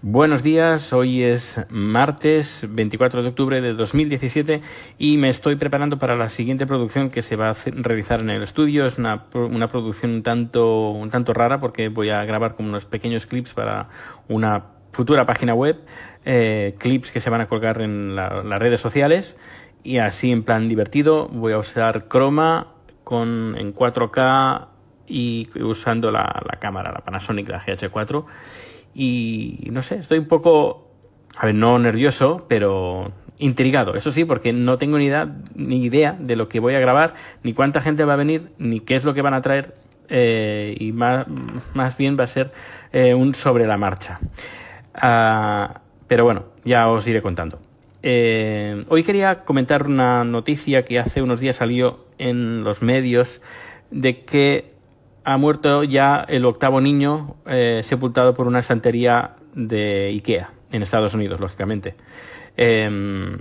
Buenos días, hoy es martes 24 de octubre de 2017 y me estoy preparando para la siguiente producción que se va a realizar en el estudio. Es una, una producción un tanto, un tanto rara porque voy a grabar como unos pequeños clips para una futura página web, eh, clips que se van a colgar en las redes sociales y así en plan divertido voy a usar Chroma con, en 4K y usando la, la cámara, la Panasonic, la GH4 y no sé, estoy un poco, a ver, no nervioso, pero intrigado, eso sí, porque no tengo ni idea, ni idea de lo que voy a grabar, ni cuánta gente va a venir, ni qué es lo que van a traer, eh, y más, más, bien va a ser eh, un sobre la marcha. Ah, pero bueno, ya os iré contando. Eh, hoy quería comentar una noticia que hace unos días salió en los medios de que ha muerto ya el octavo niño eh, sepultado por una estantería de Ikea, en Estados Unidos, lógicamente. Em,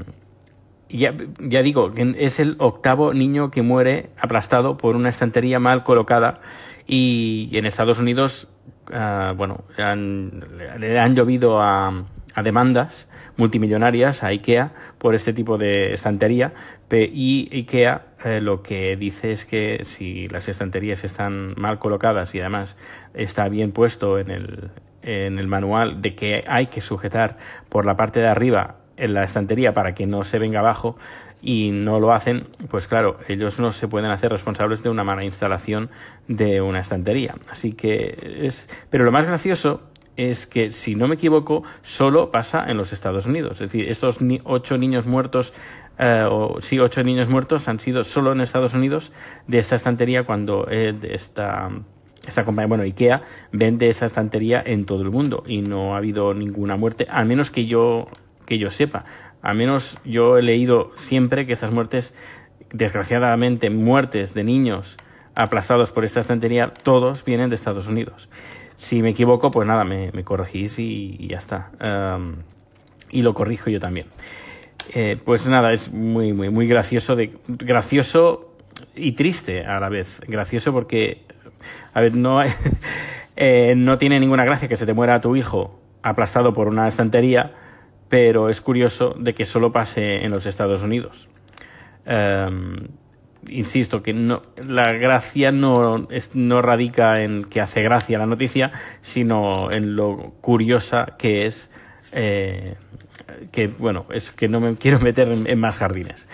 ya, ya, digo, es el octavo niño que muere aplastado por una estantería mal colocada y, en Estados Unidos, ah, bueno, le han llovido a, a demandas multimillonarias a IKEA por este tipo de estantería y IKEA eh, lo que dice es que si las estanterías están mal colocadas y además está bien puesto en el, en el manual de que hay que sujetar por la parte de arriba en la estantería para que no se venga abajo y no lo hacen, pues claro, ellos no se pueden hacer responsables de una mala instalación de una estantería. Así que es. Pero lo más gracioso es que, si no me equivoco, solo pasa en los Estados Unidos. Es decir, estos ocho niños muertos, eh, o sí, ocho niños muertos han sido solo en Estados Unidos de esta estantería cuando eh, esta, esta compañía, bueno, IKEA, vende esa estantería en todo el mundo y no ha habido ninguna muerte, al menos que yo, que yo sepa. Al menos yo he leído siempre que estas muertes, desgraciadamente, muertes de niños aplazados por esta estantería, todos vienen de Estados Unidos. Si me equivoco, pues nada, me, corregís y, ya está. y lo corrijo yo también. Eh, pues nada, es muy, muy, muy gracioso, de, gracioso y triste a la vez. Gracioso porque, a ver, no, eh, no tiene ninguna gracia que se te muera tu hijo aplastado por una estantería, pero es curioso de que solo pase en los Estados Unidos insisto que no, la gracia no, no radica en que hace gracia la noticia, sino en lo curiosa que es, eh, que bueno, es que no me quiero meter en, más jardines.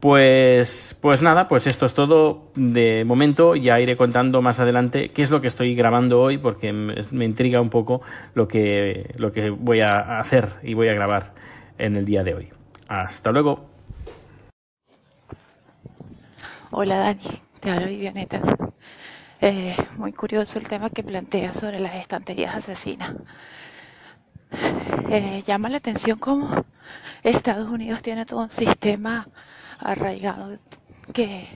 Pues, pues nada, pues esto es todo de momento. Ya iré contando más adelante qué es lo que estoy grabando hoy, porque me, me intriga un poco lo que, lo que voy a hacer y voy a grabar en el día de hoy. Hasta luego. Hola Dani, te habla Vivianeta. Eh, muy curioso el tema que plantea sobre las estanterías asesinas. Eh, llama la atención cómo Estados Unidos tiene todo un sistema arraigado que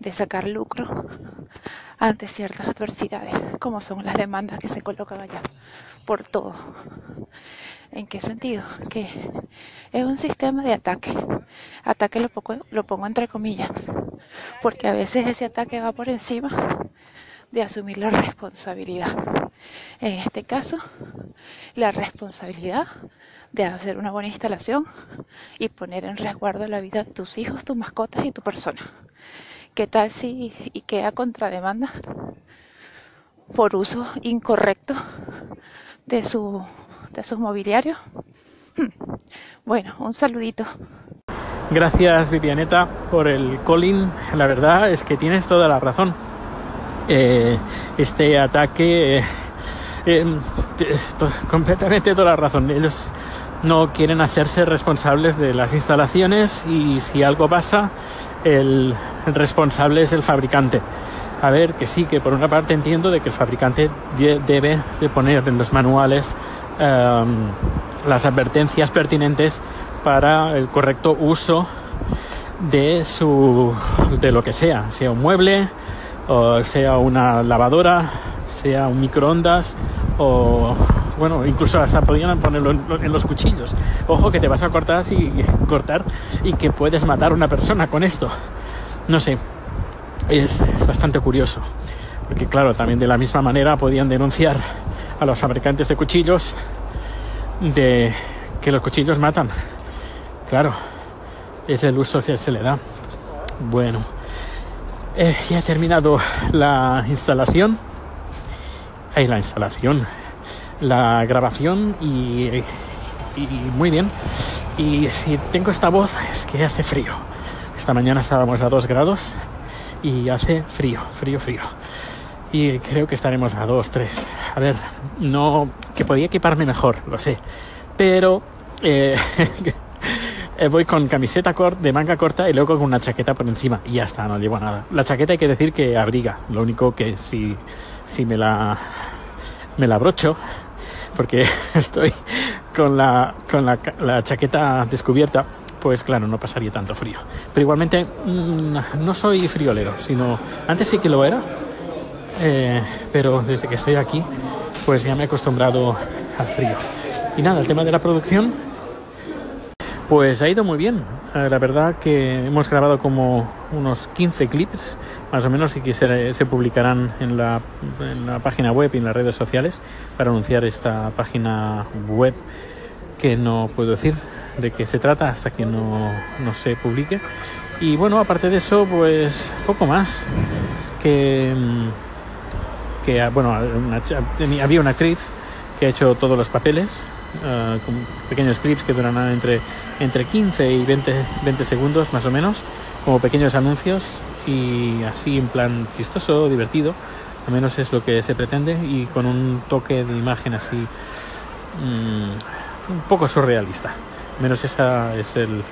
de sacar lucro ante ciertas adversidades, como son las demandas que se colocan allá por todo. ¿En qué sentido? Que es un sistema de ataque. Ataque lo pongo, lo pongo entre comillas, porque a veces ese ataque va por encima de asumir la responsabilidad. En este caso, la responsabilidad de hacer una buena instalación y poner en resguardo la vida de tus hijos, tus mascotas y tu persona. ¿Qué tal si queda contrademanda por uso incorrecto de su de sus mobiliarios? Hmm. Bueno, un saludito. Gracias Vivianeta por el calling. La verdad es que tienes toda la razón. Eh, este ataque, eh, eh, completamente toda la razón. Ellos no quieren hacerse responsables de las instalaciones y si algo pasa, el responsable es el fabricante. A ver, que sí, que por una parte entiendo de que el fabricante debe de poner en los manuales em, las advertencias pertinentes para el correcto uso de su de lo que sea, sea un mueble, o sea una lavadora, sea un microondas o bueno, incluso hasta podrían ponerlo en, los cuchillos. Ojo que te vas a cortar y cortar y que puedes matar a una persona con esto. No sé, es, bastante curioso. Porque claro, también de la misma manera podían denunciar a los fabricantes de cuchillos de que los cuchillos matan. Claro, es el uso que se le da. Bueno, eh, ya he terminado la instalación. Ahí la instalación, la grabación y, muy bien. Y si tengo esta voz es que hace frío. Esta mañana estábamos a 2 grados y hace frío, frío, frío. Y creo que estaremos a 2, 3. A ver, no, que podía equiparme mejor, lo sé. Pero eh, voy con camiseta de manga corta y luego con una chaqueta por encima. Y ya está, no llevo nada. La chaqueta hay que decir que abriga. Lo único que si, si me la me la abrocho, porque estoy con la, con la, chaqueta descubierta, pues claro, no pasaría tanto frío. Pero igualmente mmm, no soy friolero, sino antes sí que lo era, eh, pero desde que estoy aquí, pues ya me he acostumbrado al frío. Y nada, el tema de la producción, pues ha ido muy bien. Eh, la verdad que hemos grabado como unos 15 clips, más o menos, y que se, se publicarán en la, en la página web y en las redes sociales para anunciar esta página web que no puedo decir de qué se trata hasta que no, no, se publique. Y bueno, aparte de eso, pues poco más. Que, que bueno, una, había una actriz que ha hecho todos los papeles, uh, con pequeños clips que duran entre, entre 15 y 20, 20 segundos más o menos, como pequeños anuncios y así en plan chistoso, divertido, al menos es lo que se pretende y con un toque de imagen así mmm, un poco surrealista. Menos esa es el,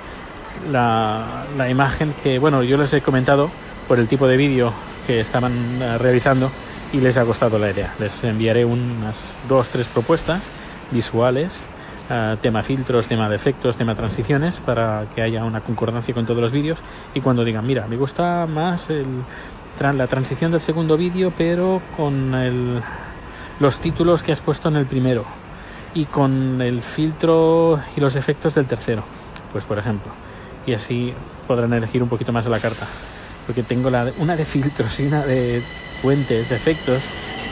la, la, imagen que, bueno, yo les he comentado por el tipo de vídeo que estaban uh, realizando y les ha gustado la idea. Les enviaré unas dos, tres propuestas visuales, uh, tema filtros, tema de efectos, tema transiciones, para que haya una concordancia con todos los vídeos y cuando digan, mira, me gusta más el, la transición del segundo vídeo, pero con el, los títulos que has puesto en el primero y con el filtro y los efectos del tercero, pues por ejemplo. Y así podrán elegir un poquito más de la carta. Porque tengo la, una de filtros y una de fuentes, efectos,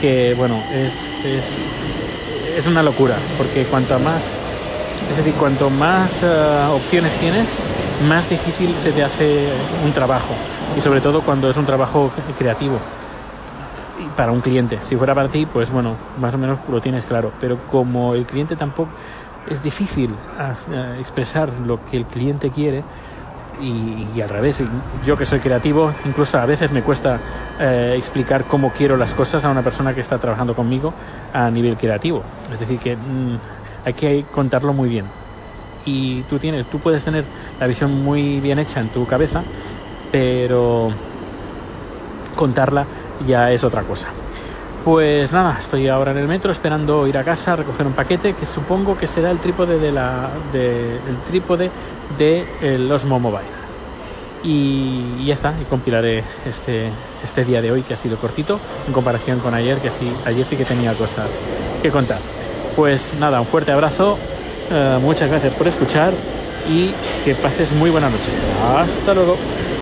que bueno, es, es, es una locura. Porque cuanto más, es decir, cuanto más uh, opciones tienes, más difícil se te hace un trabajo. Y sobre todo cuando es un trabajo creativo para un cliente. Si fuera para ti, pues bueno, más o menos lo tienes claro. Pero como el cliente tampoco es difícil expresar lo que el cliente quiere y, y, al revés, yo que soy creativo, incluso a veces me cuesta eh, explicar cómo quiero las cosas a una persona que está trabajando conmigo a nivel creativo. Es decir, que mmm, hay que contarlo muy bien. Y tú tienes, tú puedes tener la visión muy bien hecha en tu cabeza, pero contarla ya es otra cosa. Pues nada, estoy ahora en el metro esperando ir a casa a recoger un paquete que supongo que será el trípode de la de, el trípode de el Osmo Mobile. Y, ya está, y compilaré este, este día de hoy que ha sido cortito en comparación con ayer, que sí, ayer sí que tenía cosas que contar. Pues nada, un fuerte abrazo, uh, muchas gracias por escuchar y que pases muy buena noche. Hasta luego.